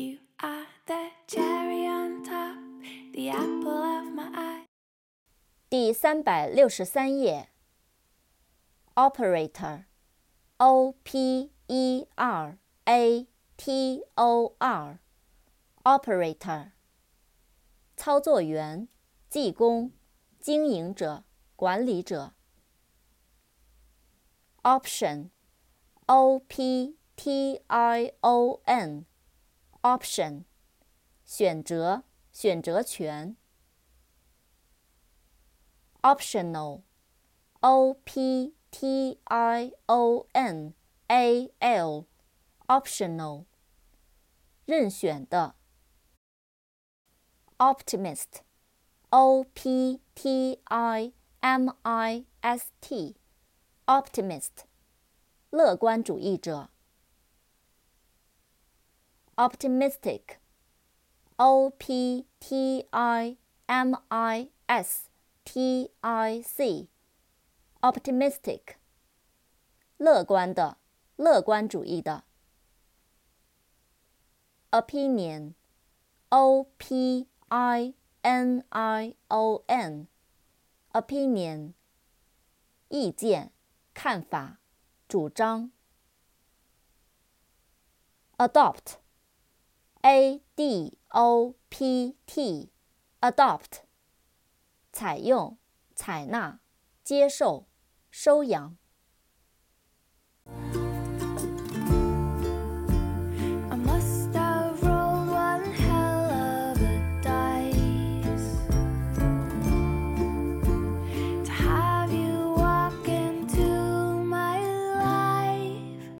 You are the cherry on top, the apple of my eye. 第三百六十三页。operator，o p e r a t o r，operator，操作员、技工、经营者、管理者。option，o p t i o Option，选择、选择权。optional，o p t i o n a l，optional，任选的。optimist，o p t i m i s t，optimist，乐观主义者。optimistic，o p t i m i s t i c，optimistic，乐观的，乐观主义的。opinion，o p i n i o n，opinion，意见、看法、主张。 adopt，adopt，。采用、采纳、接受、收养。